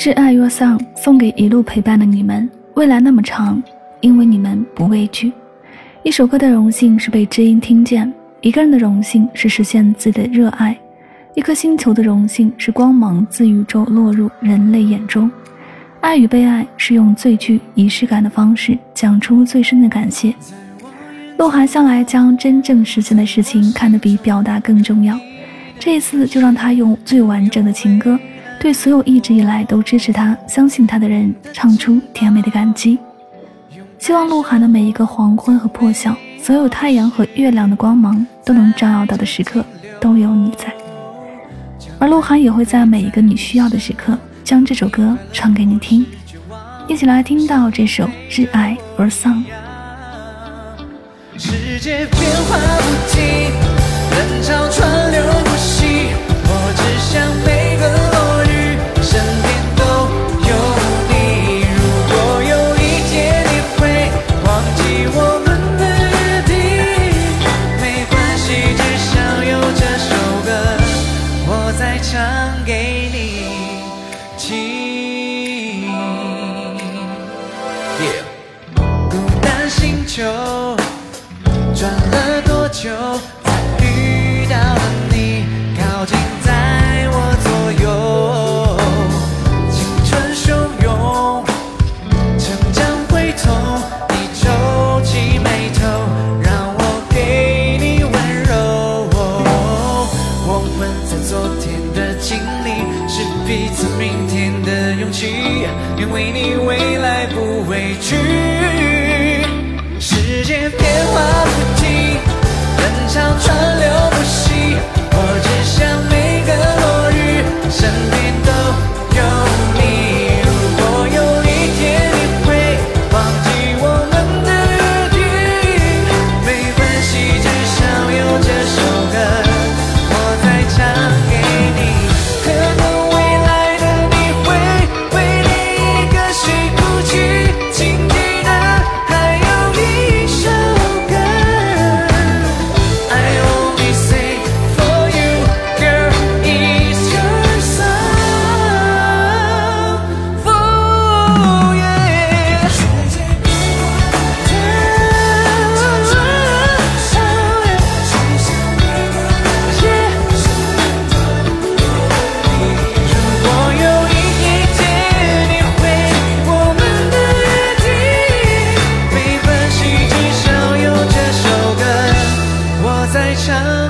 致爱 Your Song，，送给一路陪伴的你们。未来那么长，因为你们不畏惧。一首歌的荣幸是被知音听见，一个人的荣幸是实现自己的热爱，一颗星球的荣幸是光芒自宇宙落入人类眼中。爱与被爱是用最具仪式感的方式讲出最深的感谢。鹿晗向来将真正实现的事情看得比表达更重要，这一次就让他用最完整的情歌。对所有一直以来都支持他、相信他的人，唱出甜美的感激。希望鹿晗的每一个黄昏和破晓，所有太阳和月亮的光芒都能照耀到的时刻，都有你在。而鹿晗也会在每一个你需要的时刻，将这首歌唱给你听。一起来听到这首《挚爱而丧》。世界变化不停，人潮川流了多久才遇到了你，靠近在我左右，青春汹涌，成长会痛，你皱起眉头，让我给你温柔。我们在昨天的经历，是彼此明天的勇气，因为你未来不畏惧。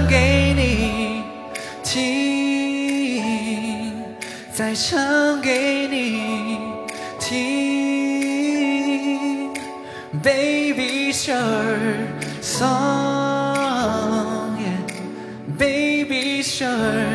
唱给你听，再唱给你听，Baby Shark Song，yeah, Baby Shark yeah, Song。